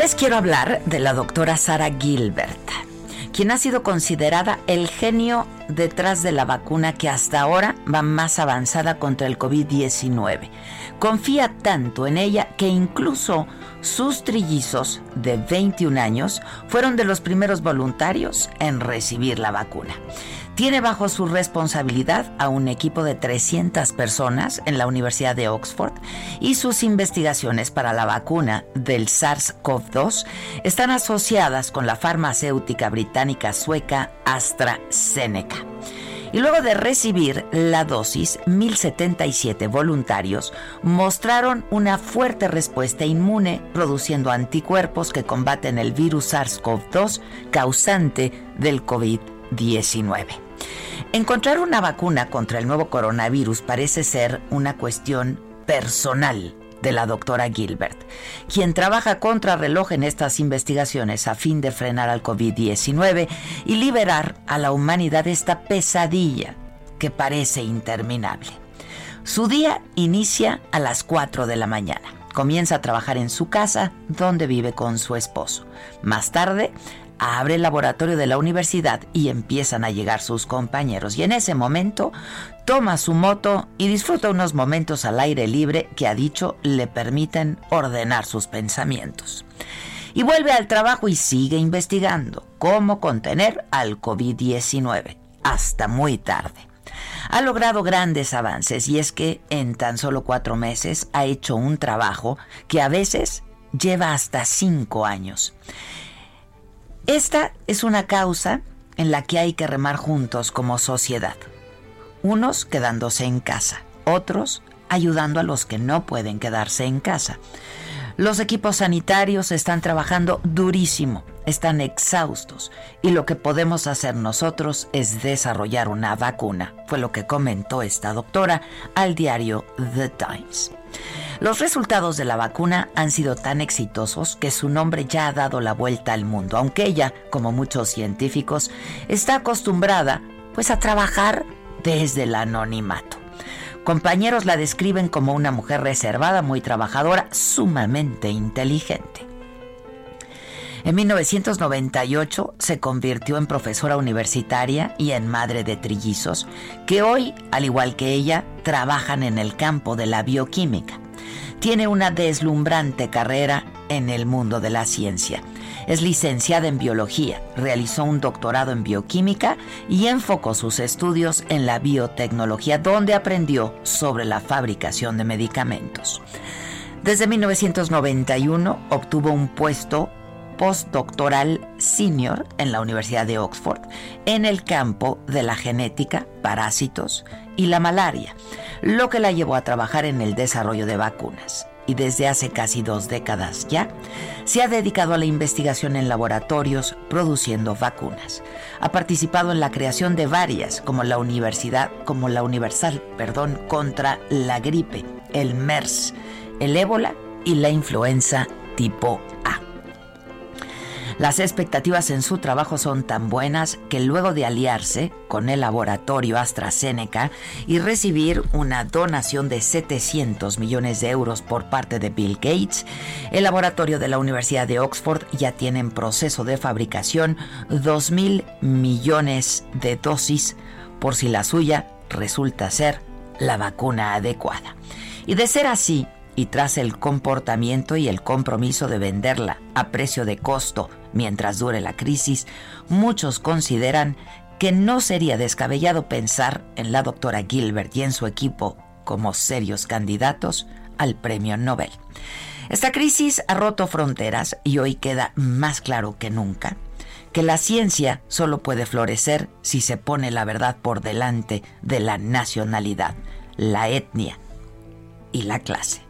Les quiero hablar de la doctora Sara Gilbert, quien ha sido considerada el genio detrás de la vacuna que hasta ahora va más avanzada contra el COVID-19. Confía tanto en ella que incluso sus trillizos de 21 años fueron de los primeros voluntarios en recibir la vacuna. Tiene bajo su responsabilidad a un equipo de 300 personas en la Universidad de Oxford y sus investigaciones para la vacuna del SARS-CoV-2 están asociadas con la farmacéutica británica sueca AstraZeneca. Y luego de recibir la dosis, 1.077 voluntarios mostraron una fuerte respuesta inmune, produciendo anticuerpos que combaten el virus SARS-CoV-2 causante del COVID-19. Encontrar una vacuna contra el nuevo coronavirus parece ser una cuestión personal de la doctora Gilbert, quien trabaja contra reloj en estas investigaciones a fin de frenar al COVID-19 y liberar a la humanidad de esta pesadilla que parece interminable. Su día inicia a las 4 de la mañana. Comienza a trabajar en su casa, donde vive con su esposo. Más tarde, abre el laboratorio de la universidad y empiezan a llegar sus compañeros. Y en ese momento toma su moto y disfruta unos momentos al aire libre que ha dicho le permiten ordenar sus pensamientos. Y vuelve al trabajo y sigue investigando cómo contener al COVID-19 hasta muy tarde. Ha logrado grandes avances y es que en tan solo cuatro meses ha hecho un trabajo que a veces lleva hasta cinco años. Esta es una causa en la que hay que remar juntos como sociedad. Unos quedándose en casa, otros ayudando a los que no pueden quedarse en casa. Los equipos sanitarios están trabajando durísimo, están exhaustos y lo que podemos hacer nosotros es desarrollar una vacuna, fue lo que comentó esta doctora al diario The Times. Los resultados de la vacuna han sido tan exitosos que su nombre ya ha dado la vuelta al mundo, aunque ella, como muchos científicos, está acostumbrada pues a trabajar desde el anonimato. Compañeros la describen como una mujer reservada, muy trabajadora, sumamente inteligente. En 1998 se convirtió en profesora universitaria y en madre de trillizos, que hoy, al igual que ella, trabajan en el campo de la bioquímica. Tiene una deslumbrante carrera en el mundo de la ciencia. Es licenciada en biología, realizó un doctorado en bioquímica y enfocó sus estudios en la biotecnología, donde aprendió sobre la fabricación de medicamentos. Desde 1991 obtuvo un puesto postdoctoral senior en la Universidad de Oxford en el campo de la genética, parásitos y la malaria, lo que la llevó a trabajar en el desarrollo de vacunas. Y desde hace casi dos décadas ya, se ha dedicado a la investigación en laboratorios produciendo vacunas. Ha participado en la creación de varias, como la Universidad, como la Universal, perdón, contra la gripe, el MERS, el ébola y la influenza tipo A. Las expectativas en su trabajo son tan buenas que luego de aliarse con el laboratorio AstraZeneca y recibir una donación de 700 millones de euros por parte de Bill Gates, el laboratorio de la Universidad de Oxford ya tiene en proceso de fabricación 2 mil millones de dosis por si la suya resulta ser la vacuna adecuada. Y de ser así, y tras el comportamiento y el compromiso de venderla a precio de costo mientras dure la crisis, muchos consideran que no sería descabellado pensar en la doctora Gilbert y en su equipo como serios candidatos al premio Nobel. Esta crisis ha roto fronteras y hoy queda más claro que nunca que la ciencia solo puede florecer si se pone la verdad por delante de la nacionalidad, la etnia y la clase.